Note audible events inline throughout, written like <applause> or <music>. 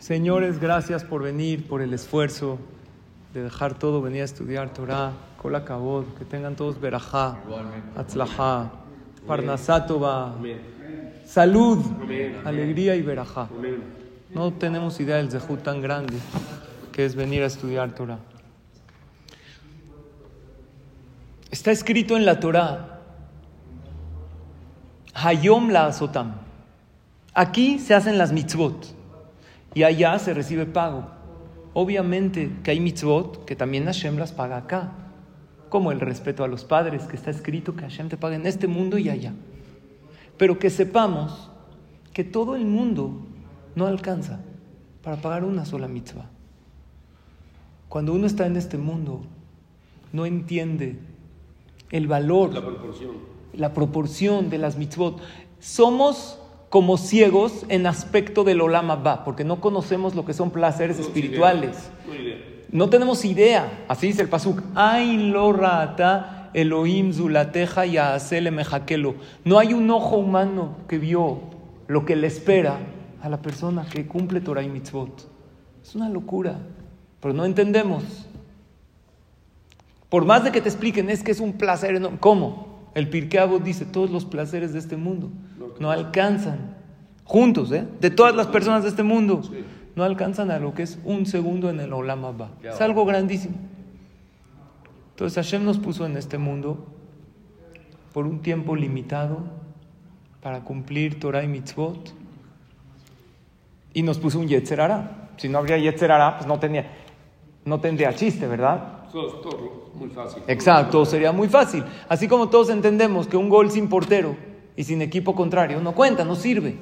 Señores, gracias por venir, por el esfuerzo de dejar todo, venir a estudiar Torah, Kola Kabod, que tengan todos Berajá, Atzlajá, Parnasatova, salud, alegría y Berajá. No tenemos idea del Zehut tan grande que es venir a estudiar Torah. Está escrito en la Torah, Hayom la Azotam. Aquí se hacen las mitzvot y allá se recibe pago. Obviamente que hay mitzvot que también Hashem las paga acá, como el respeto a los padres, que está escrito que Hashem te paga en este mundo y allá. Pero que sepamos que todo el mundo no alcanza para pagar una sola mitzvah. Cuando uno está en este mundo, no entiende el valor, La proporción. la proporción de las mitzvot. Somos como ciegos en aspecto del Olam Abba, porque no conocemos lo que son placeres espirituales. No idea. No tenemos idea. Así dice el pasuk. Ain lo rata Elohim zulateja y aasele mejakelo. No hay un ojo humano que vio lo que le espera a la persona que cumple Torah y mitzvot. Es una locura, pero no entendemos. Por más de que te expliquen, es que es un placer enorme. ¿Cómo? El Pirkei Avot dice, todos los placeres de este mundo no alcanzan, juntos, ¿eh? de todas las personas de este mundo, no alcanzan a lo que es un segundo en el Olam Abba. Es algo grandísimo. Entonces Hashem nos puso en este mundo por un tiempo limitado para cumplir Torah y Mitzvot y nos puso un Yetzer Hara. Si no habría Yetzer Hara, pues no, tenía, no tendría chiste, ¿verdad? Muy fácil. Exacto, sería muy fácil. Así como todos entendemos que un gol sin portero y sin equipo contrario no cuenta, no sirve.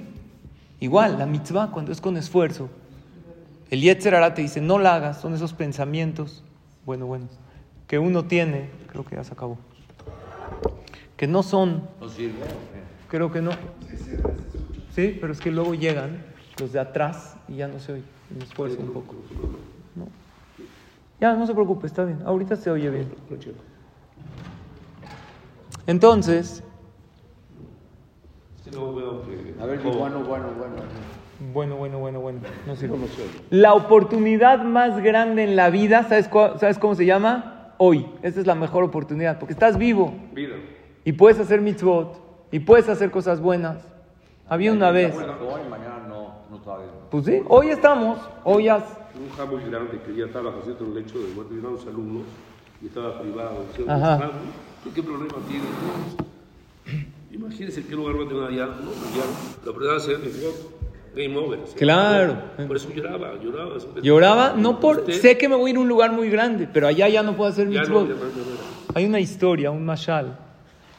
Igual, la mitzvah, cuando es con esfuerzo, el Yetzer Hara te dice, no la hagas, son esos pensamientos, bueno, bueno, que uno tiene, creo que ya se acabó, que no son, ¿No sirve? creo que no. Sí, pero es que luego llegan los de atrás y ya no se oye, me esfuerzo un poco. No. Ya, no se preocupe, está bien, ahorita se oye bien. Entonces, A ver, bueno, bueno, bueno. bueno, bueno, bueno, bueno, no sirve. ¿Cómo se oye? La oportunidad más grande en la vida, ¿sabes, ¿sabes cómo se llama? Hoy. Esta es la mejor oportunidad, porque estás vivo Vida. y puedes hacer mitzvot y puedes hacer cosas buenas. Había una vez, Hoy, mañana no, no sabes. pues sí, hoy estamos, hoy ya, Un ja muy grande que ya estaba haciendo un lecho de muerte, alumnos y estaba privado. Decía, Ajá. "Ah, ¿qué, ¿Qué problema tiene? No, Imagínense qué lugar va a tener allá. No, ya, la verdad es que game over. se Claro. Por eso lloraba, lloraba. lloraba, no por, Usted- sé que me voy a ir a un lugar muy grande, pero allá ya no puedo hacer Ya no. Hay una historia, un mashal,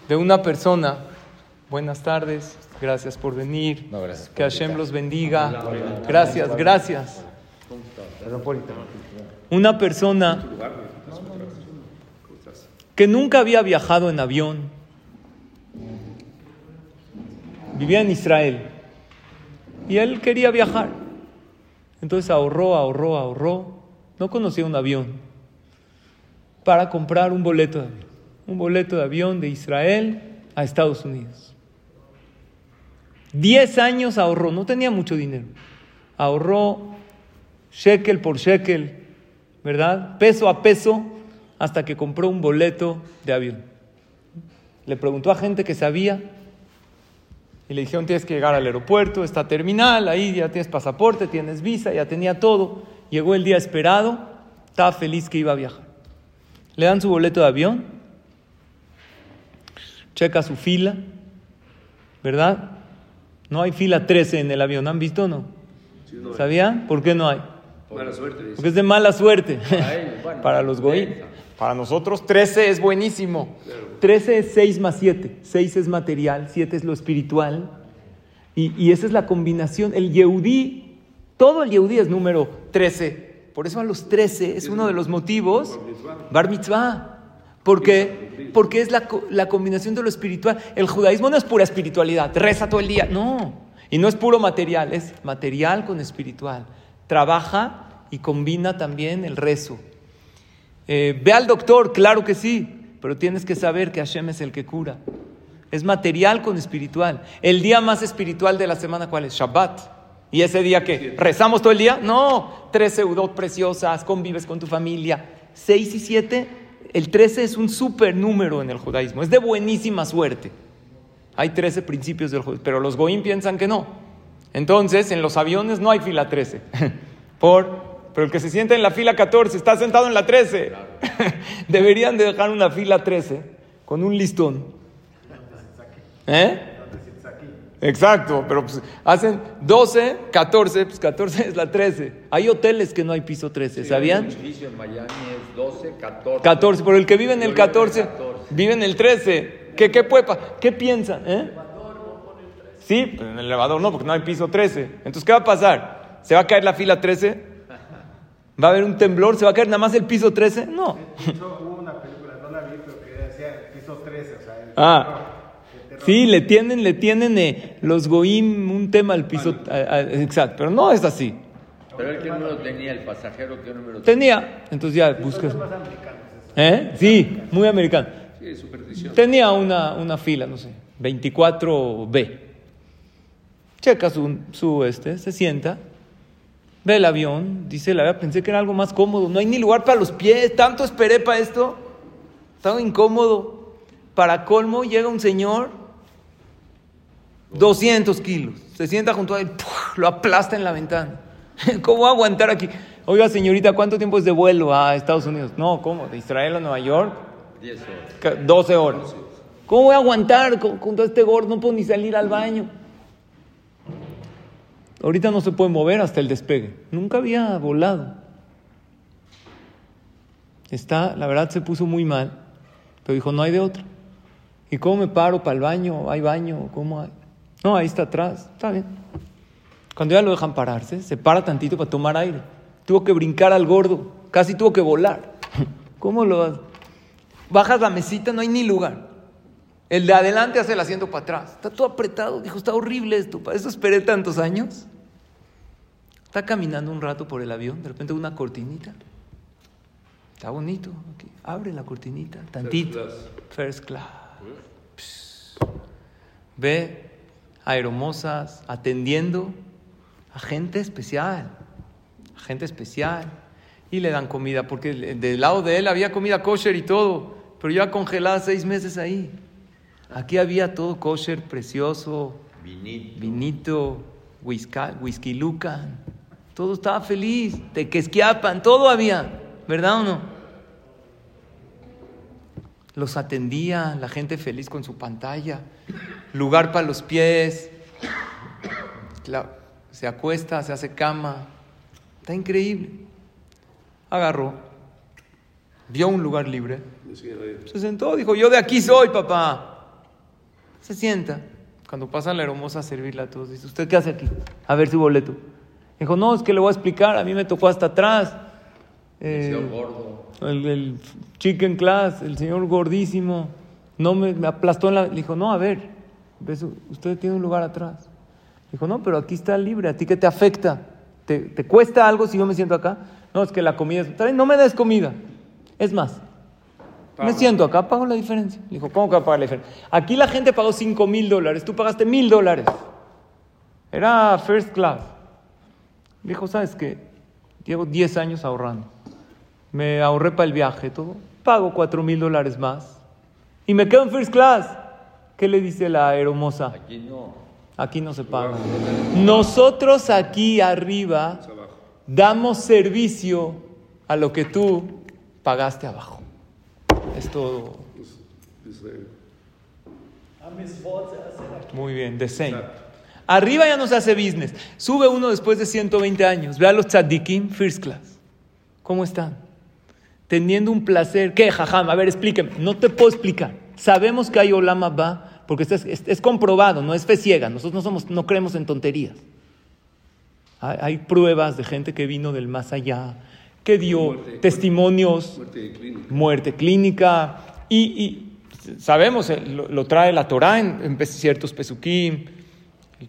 de una persona. Buenas tardes, gracias por venir. No, gracias por Que Hashem los bendiga. Gracias, gracias. Una persona que nunca había viajado en avión, vivía en Israel y él quería viajar. Entonces ahorró, ahorró, ahorró. No conocía un avión para comprar un boleto de avión. Un boleto de avión de Israel a Estados Unidos. Diez años ahorró, no tenía mucho dinero. Ahorró shekel por shekel, ¿verdad? Peso a peso, hasta que compró un boleto de avión. Le preguntó a gente que sabía y le dijeron, tienes que llegar al aeropuerto, está terminal, ahí ya tienes pasaporte, tienes visa, ya tenía todo. Llegó el día esperado, estaba feliz que iba a viajar. Le dan su boleto de avión, checa su fila, ¿verdad? No hay fila 13 en el avión, ¿han visto o no? Sí, no, ¿Sabían? ¿Por qué no hay? Mala suerte. dice. Porque es de mala suerte. ellos, <laughs> bueno, Para los goí. Para nosotros 13 es buenísimo. 13 es 6 más 7. 6 es material, 7 es lo espiritual. Y, y esa es la combinación. El Yehudí, todo el Yehudí es número 13. Por eso a los 13 es uno de los motivos. Bar mitzvah. Porque, porque es la, la combinación de lo espiritual. El judaísmo no es pura espiritualidad, reza todo el día. No. Y no es puro material, es material con espiritual. Trabaja y combina también el rezo. Eh, ve al doctor, claro que sí, pero tienes que saber que Hashem es el que cura. Es material con espiritual. El día más espiritual de la semana, ¿cuál es? Shabbat. ¿Y ese día que rezamos todo el día? No, tres seudot preciosas, convives con tu familia. Seis y siete, el trece es un super número en el judaísmo, es de buenísima suerte. Hay trece principios del judaísmo, pero los goim piensan que no. Entonces, en los aviones no hay fila trece. <laughs> Por, pero el que se siente en la fila 14 está sentado en la 13. <laughs> Deberían de dejar una fila 13 con un listón. ¿Eh? Exacto, pero pues hacen 12, 14, pues 14 <laughs> es la 13. Hay hoteles que no hay piso 13, ¿sabían? El edificio en Miami es 12, 14. 14, pero el que vive en el Yo vivo en 14, 14. vive en el 13. ¿Qué, qué, puede ¿Qué piensan? eh? Sí, pero en el elevador no, porque no hay piso 13. Entonces, ¿qué va a pasar? ¿Se va a caer la fila 13? ¿Va a haber un temblor? ¿Se va a caer nada más el piso 13? No. De hecho, hubo una película, no la vi, pero que decía piso 13, o sea, el Ah. terror, el. Sí, le tienen, le tienen eh, los goim un tema al piso. a- a- exacto, pero no es así. Pero él qué número tenía, el pasajero qué número tenía. Tenía, entonces ya buscas. ¿Eh? Sí, muy americano. Sí, superstición. Tenía una, una fila, no sé, 24B. Checa su, su este, se sienta, ve el avión, dice, la verdad, pensé que era algo más cómodo, no hay ni lugar para los pies, tanto esperé para esto, estaba incómodo. Para colmo llega un señor, 200 kilos, se sienta junto a él, ¡puf! lo aplasta en la ventana. <laughs> ¿Cómo va a aguantar aquí? Oiga, señorita, ¿cuánto tiempo es de vuelo a Estados Unidos? No, ¿cómo? ¿De Israel a Nueva York? 10 horas. Ca- 12 horas. ¿Cómo voy a aguantar con, con todo este gordo? No puedo ni salir al baño. Ahorita no se puede mover hasta el despegue. Nunca había volado. Está, la verdad se puso muy mal, pero dijo, no hay de otra. ¿Y cómo me paro para el baño? ¿Hay baño? ¿Cómo hay? No, ahí está atrás. Está bien. Cuando ya lo dejan pararse, se para tantito para tomar aire. Tuvo que brincar al gordo, casi tuvo que volar. <laughs> ¿Cómo lo hace? Bajas la mesita, no hay ni lugar. El de adelante hace el asiento para atrás. Está todo apretado. Dijo, está horrible esto. Para eso esperé tantos años. Está caminando un rato por el avión. De repente una cortinita. Está bonito. aquí. Abre la cortinita. Tantito. class. First class. Ve a hermosas atendiendo a gente especial. A gente especial. Y le dan comida. Porque del lado de él había comida kosher y todo. Pero ya congelada seis meses ahí. Aquí había todo kosher, precioso, Vinito. vinito, whisky, whisky lucan. Todo estaba feliz, tequesquiapan, todo había, ¿verdad o no? Los atendía, la gente feliz con su pantalla, lugar para los pies, se acuesta, se hace cama, está increíble. Agarró, vio un lugar libre, se sentó, dijo, yo de aquí soy, papá. Se sienta. Cuando pasa la hermosa a servirla a todos, dice, ¿usted qué hace aquí? A ver su boleto. Dijo, no, es que le voy a explicar, a mí me tocó hasta atrás. El Eh, señor gordo. el, el chicken class, el señor gordísimo, no me, me aplastó en la... Le dijo, no, a ver, ves, usted tiene un lugar atrás. Dijo, no, pero aquí está libre, ¿a ti qué te afecta? ¿Te, te cuesta algo si yo me siento acá? No, es que la comida es... "Está bien, No me des comida. Es más, me siento acá, pago la diferencia. Le dijo, ¿cómo que va a pagar la diferencia? Aquí la gente pagó 5 mil dólares, tú pagaste mil dólares. Era first class. Dijo, ¿sabes qué? Llevo 10 años ahorrando. Me ahorré para el viaje, todo. Pago 4 mil dólares más. Y me quedo en first class. ¿Qué le dice la hermosa? Aquí no. Aquí no se paga. Nosotros aquí arriba damos servicio a lo que tú pagaste abajo. Es todo. Muy bien, same. Arriba ya no se hace business. Sube uno después de 120 años. Ve a los tzadikim first class. ¿Cómo están? Teniendo un placer. ¿Qué, jajam? A ver, explíqueme. No te puedo explicar. Sabemos que hay olama ba, porque es, es- es comprobado, no es fe ciega. Nosotros no, somos, no creemos en tonterías. Hay, hay pruebas de gente que vino del más allá, que dio Muerte. testimonios muerte clínica. muerte clínica y, y sabemos, eh, lo, lo trae la Torah en, ciertos pesukim.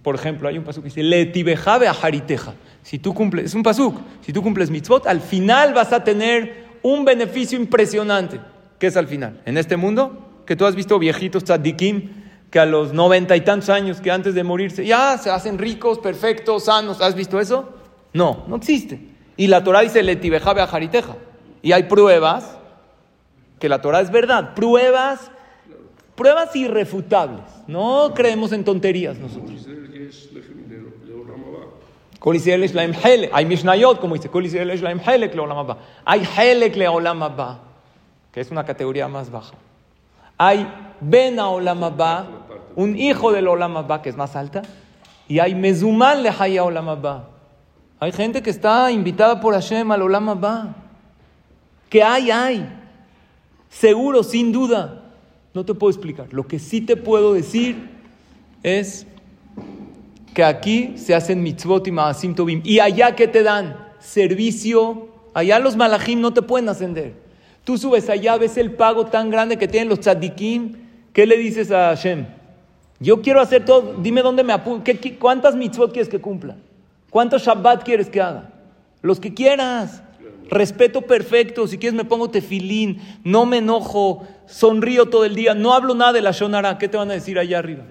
Por ejemplo, hay un pasuk que dice, Letibejabe a hariteja. Si tú cumples, es un pasuk, si tú cumples mitzvot, al final vas a tener un beneficio impresionante. ¿Qué es al final? En este mundo, que tú has visto viejitos tzadikim que a los noventa y tantos años que antes de morirse ya se hacen ricos, perfectos, sanos. ¿Has visto eso? No, no existe. Y la Torah dice letibejabe a jariteja. Y hay pruebas que la Torah es verdad. Pruebas, pruebas irrefutables. No creemos en tonterías nosotros. Hay Mishnayot, como dice, hay Helek que es una categoría más baja. Hay Ben Olamaba, un hijo del Olamaba, que es más alta. Y hay Mezumal Lehaya Olamaba, hay gente que está invitada por Hashem al Olama va. Que hay, hay. Seguro, sin duda. No te puedo explicar. Lo que sí te puedo decir es que aquí se hacen mitzvot y maasim tobim. Y allá que te dan servicio, allá los malachim no te pueden ascender. Tú subes allá, ves el pago tan grande que tienen los tzadikim. ¿Qué le dices a Hashem? Yo quiero hacer todo, dime dónde me apunto. ¿Cuántas mitzvot quieres que cumpla? ¿Cuántos Shabbat quieres que haga? Los que quieras. Respeto perfecto. Si quieres me pongo tefilín. No me enojo. Sonrío todo el día. No hablo nada de la Shonara. ¿Qué te van a decir allá arriba?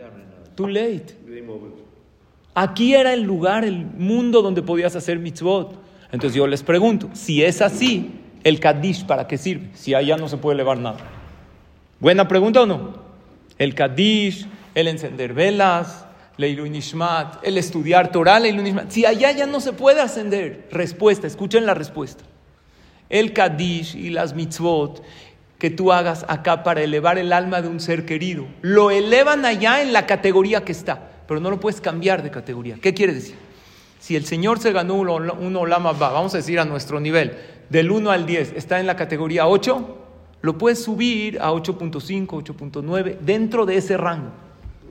Too late. Aquí era el lugar, el mundo donde podías hacer mitzvot. Entonces yo les pregunto, si es así, el Kaddish, ¿para qué sirve? Si allá no se puede elevar nada. ¿Buena pregunta o no? El Kaddish, el encender velas, Nishmat, el estudiar Torah, Leilu Nishmat. Si allá ya no se puede ascender. Respuesta, escuchen la respuesta. El Kaddish y las mitzvot que tú hagas acá para elevar el alma de un ser querido, lo elevan allá en la categoría que está, pero no lo puedes cambiar de categoría. ¿Qué quiere decir? Si el Señor se ganó un olama ba, vamos a decir a nuestro nivel, del 1 al 10, está en la categoría 8, lo puedes subir a 8.5, 8.9, dentro de ese rango.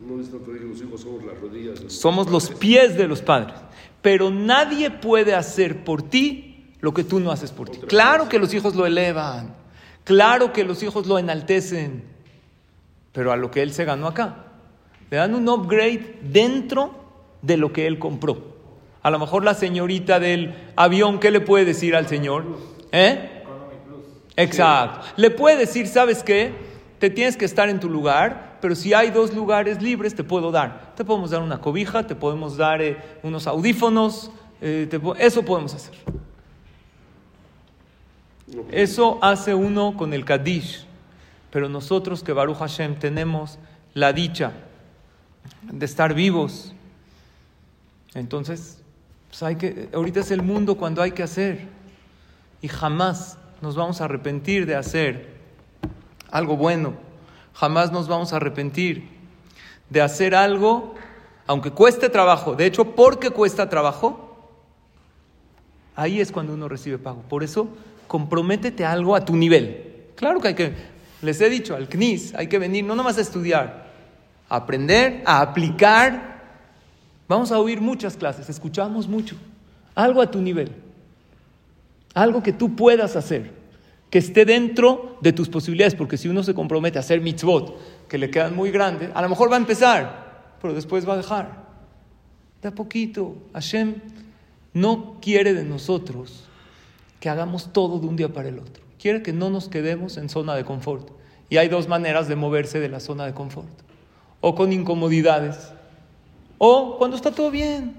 No es tanto de que los hijos somos las rodillas. de los pies de los padres. Pero nadie puede hacer por ti lo que tú no haces por ti. Claro que los hijos lo elevan. Claro que los hijos lo enaltecen. Pero a lo que él se ganó acá. Le dan un upgrade dentro de lo que él compró. A lo mejor la señorita del avión, ¿qué le puede decir al señor? ¿Eh? Exacto. Le puede decir, ¿sabes qué? Te tienes que estar en tu lugar, pero si hay dos lugares libres, te puedo dar. Te podemos dar una cobija, te podemos dar eh, unos audífonos, eh, te eso podemos hacer. Eso hace uno con el Kaddish. Pero nosotros que Baruch Hashem tenemos la dicha de estar vivos, entonces, pues hay que, ahorita es el mundo cuando hay que hacer. Y jamás nos vamos a arrepentir de hacer algo bueno. Jamás nos vamos a arrepentir de hacer algo, aunque cueste trabajo. De hecho, porque cuesta trabajo, ahí es cuando uno recibe pago. Por eso, comprométete a algo a tu nivel. Claro que hay que, les he dicho, al CNIS hay que venir no nomás a estudiar, a aprender, a aplicar. Vamos a oír muchas clases, escuchamos mucho. Algo a tu nivel. Algo que tú puedas hacer, que esté dentro de tus posibilidades, porque si uno se compromete a hacer mitzvot, que le quedan muy grandes, a lo mejor va a empezar, pero después va a dejar. De a poquito, Hashem no quiere de nosotros que hagamos todo de un día para el otro. Quiere que no nos quedemos en zona de confort. Y hay dos maneras de moverse de la zona de confort. O con incomodidades, o cuando está todo bien.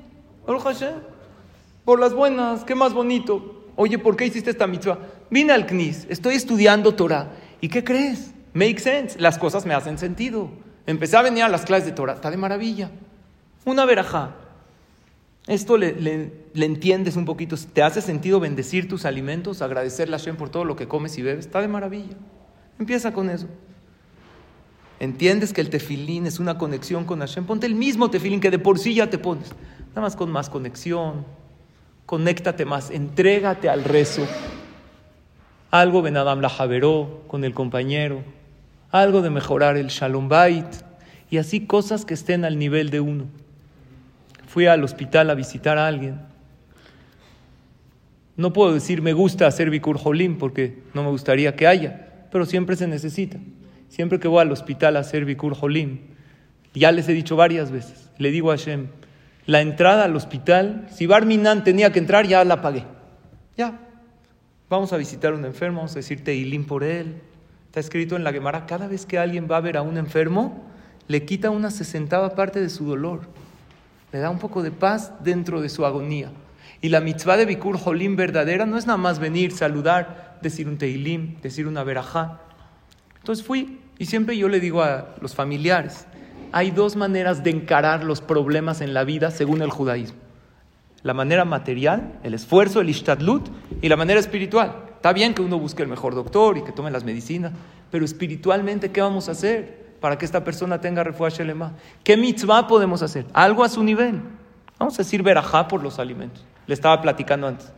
Por las buenas, qué más bonito. Oye, ¿por qué hiciste esta mitzvah? Vine al CNIS, estoy estudiando Torah. ¿Y qué crees? Make sense. Las cosas me hacen sentido. Empecé a venir a las clases de Torah. Está de maravilla. Una verajá. Esto le, le- entiendes un poquito. ¿Te hace sentido bendecir tus alimentos? Agradecerle a Hashem por todo lo que comes y bebes. Está de maravilla. Empieza con eso. Entiendes que el tefilín es una conexión con Hashem. Ponte el mismo tefilín que de por sí ya te pones. Nada más con más conexión. Conéctate más. Entrégate al rezo. Algo Ben Adam la Javeró con el compañero. Algo de mejorar el Shalom Bait. Y así cosas que estén al nivel de uno. Fui al hospital a visitar a alguien. No puedo decir me gusta hacer Bikur Jolim porque no me gustaría que haya, pero siempre se necesita. Siempre que voy al hospital a hacer Bikur Jolim, ya les he dicho varias veces, le digo a Hashem, la entrada al hospital, si Barminan tenía que entrar, ya la pagué. Ya. Vamos a visitar a un enfermo, vamos a decir Teilim por él. Está escrito en la Gemara, cada vez que alguien va a ver a un enfermo, le quita una sesentava parte de su dolor. Le da un poco de paz dentro de su agonía. Y la mitzvah de Bikur Jolim verdadera no es nada más venir, saludar, decir un teilim, decir una verajá. Entonces fui y siempre yo le digo a los familiares, hay dos maneras de encarar los problemas en la vida según el judaísmo. La manera material, el esfuerzo, el ishtadlut, y la manera espiritual. Está bien que uno busque el mejor doctor y que tome las medicinas, pero espiritualmente, ¿qué vamos a hacer para que esta persona tenga refuah shelema? ¿Qué mitzvah podemos hacer? Algo a su nivel. Vamos a decir verajá por los alimentos. Le estaba platicando antes.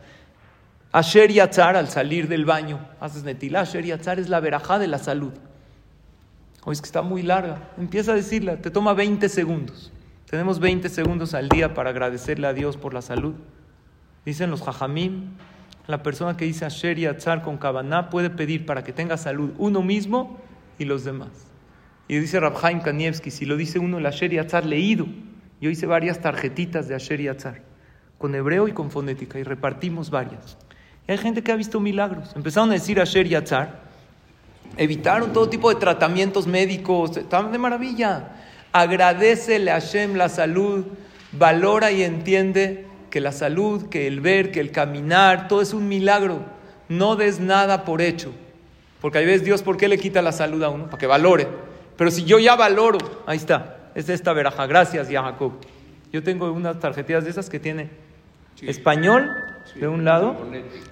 Asher Yatzar al salir del baño, haces netilá. Asher Yatzar es la verajá de la salud. Hoy es que está muy larga. Empieza a decirla, te toma 20 segundos. Tenemos 20 segundos al día para agradecerle a Dios por la salud. Dicen los jajamim, la persona que dice Asher Yatzar con Kavaná puede pedir para que tenga salud uno mismo y los demás. Y dice Rabhaim Kanievski, si lo dice uno el Asher Yatzar leído, yo hice varias tarjetitas de Asher Yatzar, con hebreo y con fonética, y repartimos varias. Y hay gente que ha visto milagros. Empezaron a decir Asher Yatzar, evitaron todo tipo de tratamientos médicos, estaban de maravilla. Agradecele a Hashem la salud, valora y entiende que la salud, que el ver, que el caminar, todo es un milagro. No des nada por hecho. Porque hay veces Dios, ¿por qué le quita la salud a uno? Para que valore. Pero si yo ya valoro, ahí está, es esta veraja. Gracias, ya Jacob. Yo tengo unas tarjetillas de esas que tiene español de un lado,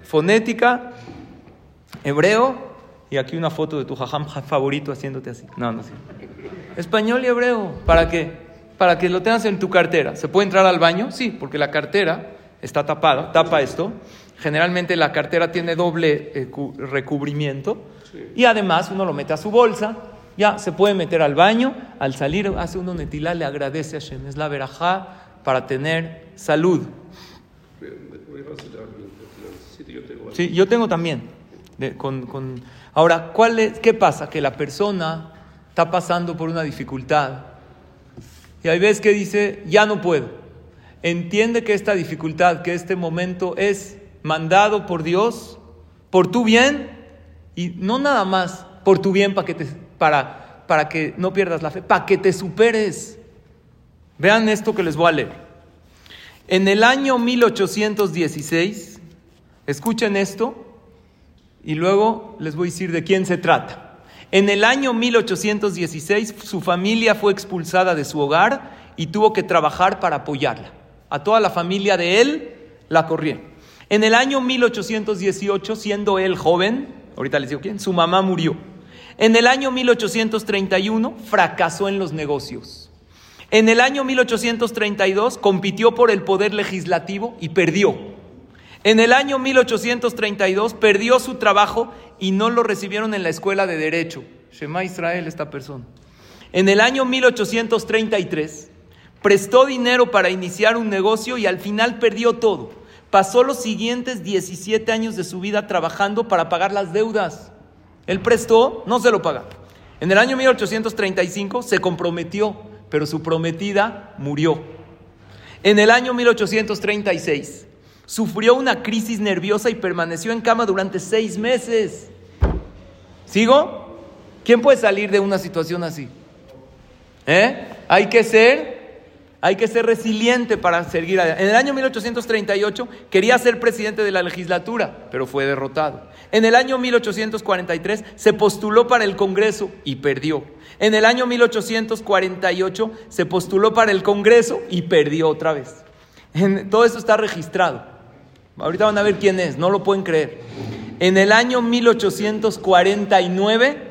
fonética, hebreo y aquí una foto de tu jajam favorito haciéndote así. No, no sé. Español y hebreo. ¿Para qué? Para que lo tengas en tu cartera. ¿Se puede entrar al baño? Sí, porque la cartera está tapada, tapa esto. Generalmente la cartera tiene doble eh, recubrimiento. Y además uno lo mete a su bolsa. Ya se puede meter al baño. Al salir hace uno netilá, le agradece a Shem. Es la verajá para tener salud. Sí, yo tengo también. con, con Ahora, ¿cuál es, ¿qué pasa? Que la persona está pasando por una dificultad y hay veces que dice, ya no puedo. Entiende que esta dificultad, que este momento es mandado por Dios, por tu bien, y no nada más por tu bien para que, te, para, para que no pierdas la fe, para que te superes. Vean esto que les voy a leer. En el año 1816, escuchen esto, y luego les voy a decir de quién se trata. En el año 1816 su familia fue expulsada de su hogar y tuvo que trabajar para apoyarla. A toda la familia de él la corrieron. En el año 1818, siendo él joven, ahorita les digo quién, su mamá murió. En el año 1831 fracasó en los negocios. En el año 1832 compitió por el poder legislativo y perdió. En el año 1832 perdió su trabajo y no lo recibieron en la escuela de derecho. Shema Israel, esta persona. En el año 1833 prestó dinero para iniciar un negocio y al final perdió todo. Pasó los siguientes 17 años de su vida trabajando para pagar las deudas. Él prestó, no se lo paga. En el año 1835 se comprometió, pero su prometida murió. En el año 1836 sufrió una crisis nerviosa y permaneció en cama durante seis meses. ¿Sigo? ¿Quién puede salir de una situación así? ¿Eh? Hay que ser, hay que ser resiliente para seguir adelante. En el año 1838 quería ser presidente de la legislatura, pero fue derrotado. En el año 1843 se postuló para el Congreso y perdió. En el año 1848 se postuló para el Congreso y perdió otra vez. todo esto está registrado. Ahorita van a ver quién es, no lo pueden creer. En el año 1849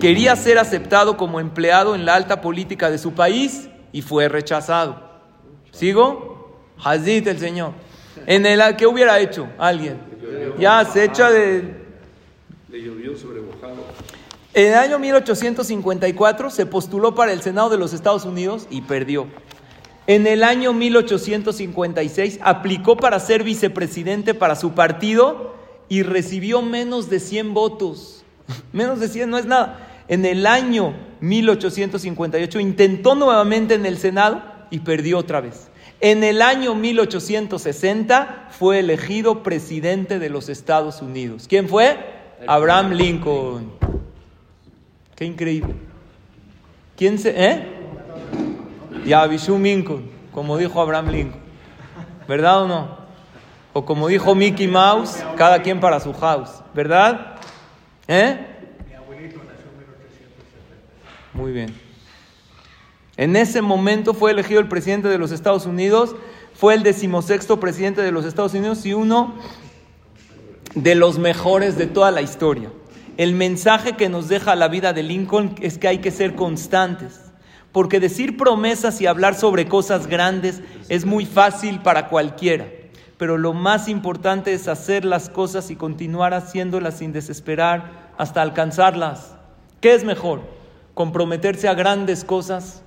quería ser aceptado como empleado en la alta política de su país y fue rechazado. ¿Sigo? Hazit el Señor. En el ¿qué hubiera hecho alguien? Ya se echa de Le llovió sobre En el año 1854 se postuló para el Senado de los Estados Unidos y perdió. En el año 1856 aplicó para ser vicepresidente para su partido y recibió menos de 100 votos. <laughs> Menos de 100 no es nada. En el año 1858 intentó nuevamente en el Senado y perdió otra vez. En el año 1860 fue elegido presidente de los Estados Unidos. ¿Quién fue? Abraham Lincoln. Qué increíble. ¿Quién se.? ¿Eh? Y Abishum Lincoln, como dijo Abraham Lincoln. ¿Verdad o no? O como dijo Mickey Mouse, cada quien para su house. ¿Verdad? ¿Eh? Muy bien. En ese momento fue elegido el presidente de los Estados Unidos, fue el decimosexto presidente de los Estados Unidos y uno de los mejores de toda la historia. El mensaje que nos deja la vida de Lincoln es que hay que ser constantes, porque decir promesas y hablar sobre cosas grandes es muy fácil para cualquiera, pero lo más importante es hacer las cosas y continuar haciéndolas sin desesperar hasta alcanzarlas. ¿Qué es mejor? ¿Comprometerse a grandes cosas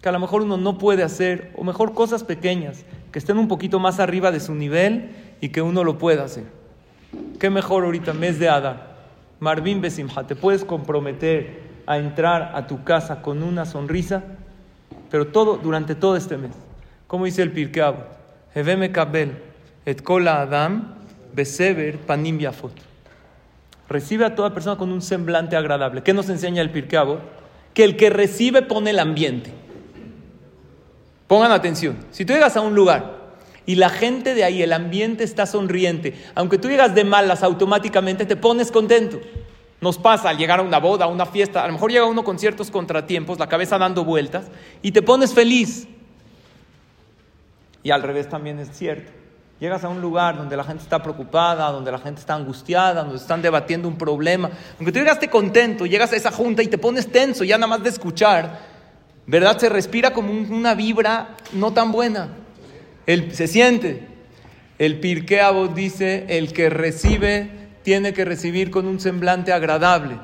que a lo mejor uno no puede hacer, o mejor cosas pequeñas, que estén un poquito más arriba de su nivel y que uno lo pueda hacer? ¿Qué mejor ahorita, mes de Adar? Marvin Besimha, te puedes comprometer a entrar a tu casa con una sonrisa, pero todo durante todo este mes. Como dice el Pirkei Avot, Heveme Kabel, et kola Adam, beseber panim yafot. Recibe a toda persona con un semblante agradable. ¿Qué nos enseña el Pirkei Avot? Que el que recibe pone el ambiente. Pongan atención. Si tú llegas a un lugar y la gente de ahí, el ambiente está sonriente, aunque tú llegas de malas, automáticamente te pones contento. Nos pasa al llegar a una boda, a una fiesta, a lo mejor llega uno con ciertos contratiempos, la cabeza dando vueltas, y te pones feliz. Y al revés también es cierto. Llegas a un lugar donde la gente está preocupada, donde la gente está angustiada, donde están debatiendo un problema. Aunque tú llegaste contento, llegas a esa junta y te pones tenso, ya nada más de escuchar, ¿verdad? Se respira como una vibra no tan buena. El, se siente. El Pirkei Avot dice, el que recibe tiene que recibir con un semblante agradable.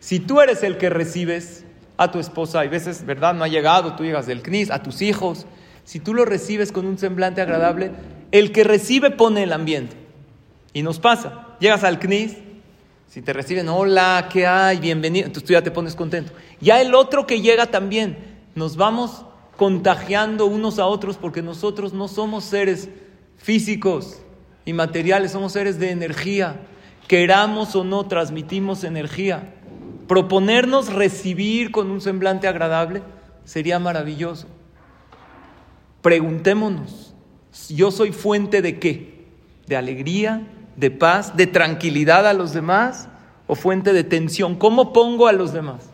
Si tú eres el que recibes a tu esposa, y veces, ¿verdad? No ha llegado, tú llegas del CNIS, a tus hijos. Si tú lo recibes con un semblante agradable, el que recibe pone el ambiente. Y nos pasa, llegas al CNIS, si te reciben, hola, ¿qué hay? Bienvenido, entonces tú ya te pones contento. Ya el otro que llega también, nos vamos contagiando unos a otros porque nosotros no somos seres físicos y materiales, somos seres de energía. Queramos o no, transmitimos energía. Proponernos recibir con un semblante agradable sería maravilloso. Preguntémonos, ¿yo soy fuente de qué? ¿De alegría? ¿De paz? ¿De tranquilidad a los demás? ¿O fuente de tensión? ¿Cómo pongo a los demás?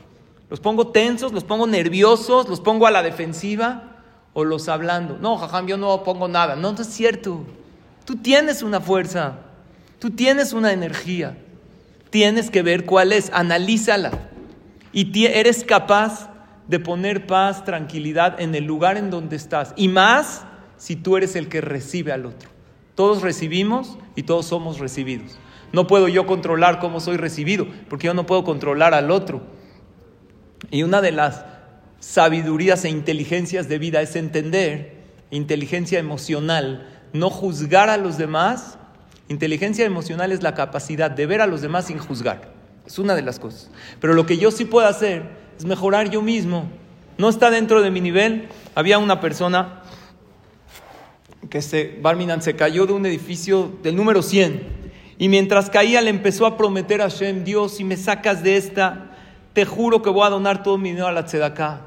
¿Los pongo tensos? ¿Los pongo nerviosos? ¿Los pongo a la defensiva? ¿O los hablando? No, jajam, yo no pongo nada. No, no es cierto. Tú tienes una fuerza. Tú tienes una energía. Tienes que ver cuál es. Analízala. Y eres capaz de poner paz, tranquilidad en el lugar en donde estás. Y más si tú eres el que recibe al otro. Todos recibimos y todos somos recibidos. No puedo yo controlar cómo soy recibido, porque yo no puedo controlar al otro. Y una de las sabidurías e inteligencias de vida es entender, inteligencia emocional, no juzgar a los demás. Inteligencia emocional es la capacidad de ver a los demás sin juzgar. Es una de las cosas. Pero lo que yo sí puedo hacer es mejorar yo mismo. No está dentro de mi nivel. Había una persona que se, Barminan se cayó de un edificio del número 100. Y mientras caía le empezó a prometer a Shem, Dios, si me sacas de esta, te juro que voy a donar todo mi dinero a la tzedakah.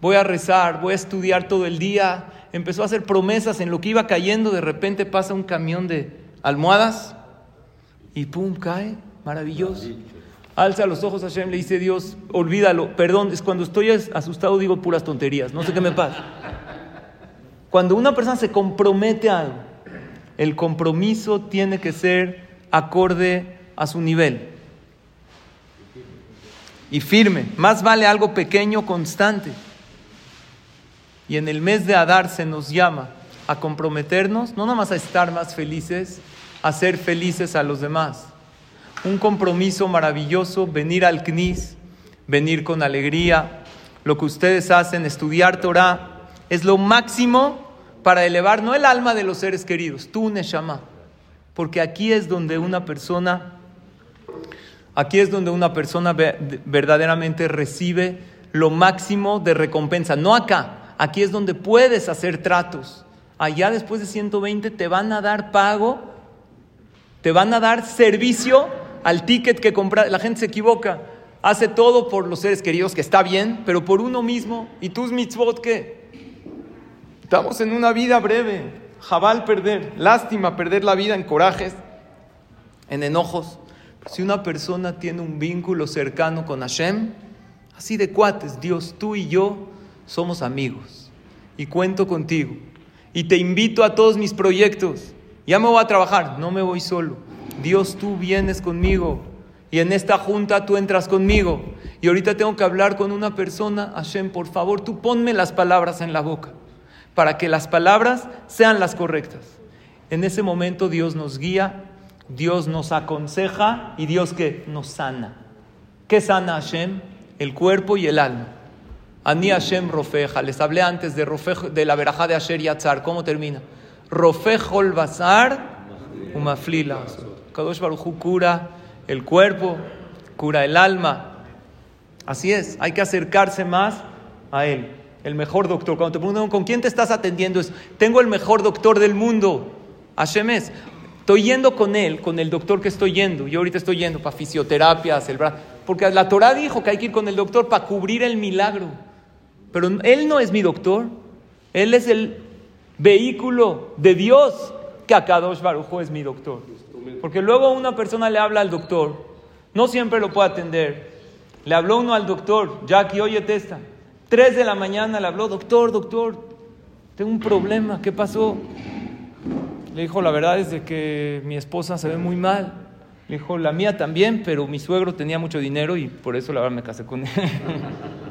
Voy a rezar, voy a estudiar todo el día. Empezó a hacer promesas en lo que iba cayendo. De repente pasa un camión de almohadas y pum, cae. Maravilloso. Alza los ojos a Hashem, le dice Dios, olvídalo. Perdón, es cuando estoy asustado digo puras tonterías. No sé qué me pasa. Cuando una persona se compromete a algo, el compromiso tiene que ser acorde a su nivel y firme. Más vale algo pequeño, constante. Y en el mes de Adar se nos llama a comprometernos, no nada más a estar más felices, a ser felices a los demás. Un compromiso maravilloso, venir al CNIS, venir con alegría. Lo que ustedes hacen, estudiar Torah, es lo máximo para elevar no el alma de los seres queridos, tú Neshama. Porque aquí es donde una persona Aquí es donde una persona verdaderamente recibe lo máximo de recompensa. No acá, aquí es donde puedes hacer tratos. Allá después de 120 te van a dar pago, te van a dar servicio al ticket que compras. La gente se equivoca. hace todo por los seres queridos, que está bien, pero por uno mismo. ¿Y tus mitzvot qué? Estamos en una vida breve. Jabal perder, lástima perder la vida en corajes, en enojos. Si una persona tiene un vínculo cercano con Hashem, así de cuates, Dios, tú y yo somos amigos y cuento contigo y te invito a todos mis proyectos. Ya me voy a trabajar, no me voy solo. Dios, tú vienes conmigo y en esta junta tú entras conmigo. Y ahorita tengo que hablar con una persona, Hashem, por favor, tú ponme las palabras en la boca para que las palabras sean las correctas. En ese momento Dios nos guía, Dios nos aconseja y Dios que nos sana. ¿Qué sana Hashem? El cuerpo y el alma. Ani Hashem Rofeja. Les hablé antes de, Rofej, de la verajá de Asher Yatzar. ¿Cómo termina? Rofejol Bazar Umaflila. Kadosh Baruchu cura el cuerpo, cura el alma. Así es, hay que acercarse más a Él. El mejor doctor. Cuando te preguntan con quién te estás atendiendo, es: Tengo el mejor doctor del mundo. Hashem es. Estoy yendo con él, con el doctor que estoy yendo. Yo ahorita estoy yendo para fisioterapias, el brazo. Porque la Torah dijo que hay que ir con el doctor para cubrir el milagro. Pero él no es mi doctor. Él es el vehículo de Dios que a Kadosh Barujo es mi doctor. Porque luego una persona le habla al doctor, no siempre lo puede atender. Le habló uno al doctor, Jackie, oye, testa. Tres de la mañana le habló, doctor, doctor, tengo un problema, ¿qué pasó? Le dijo, la verdad es de que mi esposa se ve muy mal. Le dijo, la mía también, pero mi suegro tenía mucho dinero y por eso la verdad me casé con él. <laughs>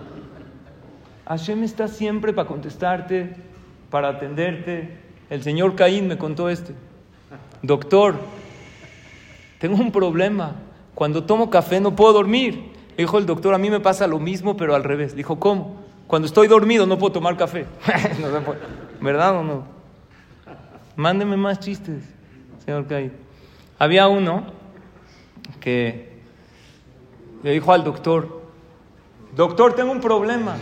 Hashem está siempre para contestarte, para atenderte. El señor Caín me contó este. Doctor, tengo un problema. Cuando tomo café no puedo dormir. Le dijo el doctor, a mí me pasa lo mismo, pero al revés. Dijo, ¿cómo? Cuando estoy dormido no puedo tomar café. <laughs> ¿Verdad o no? Mándeme más chistes, señor Caín. Había uno que le dijo al doctor, doctor, tengo un problema.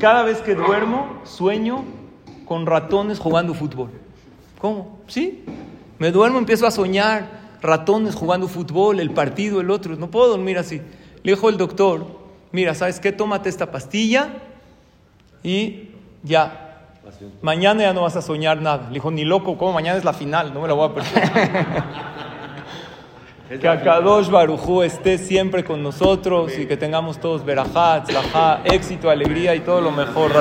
Cada vez que duermo, sueño con ratones jugando fútbol. ¿Cómo? Sí. Me duermo, empiezo a soñar ratones jugando fútbol, el partido, el otro. No puedo dormir así. Le dijo el doctor, mira, ¿sabes qué? Tómate esta pastilla y ya. Mañana ya no vas a soñar nada. Le dijo, ni loco, como mañana es la final, no me la voy a perder. <laughs> que Akadosh Barujú esté siempre con nosotros y que tengamos todos verajat, éxito, alegría y todo lo mejor.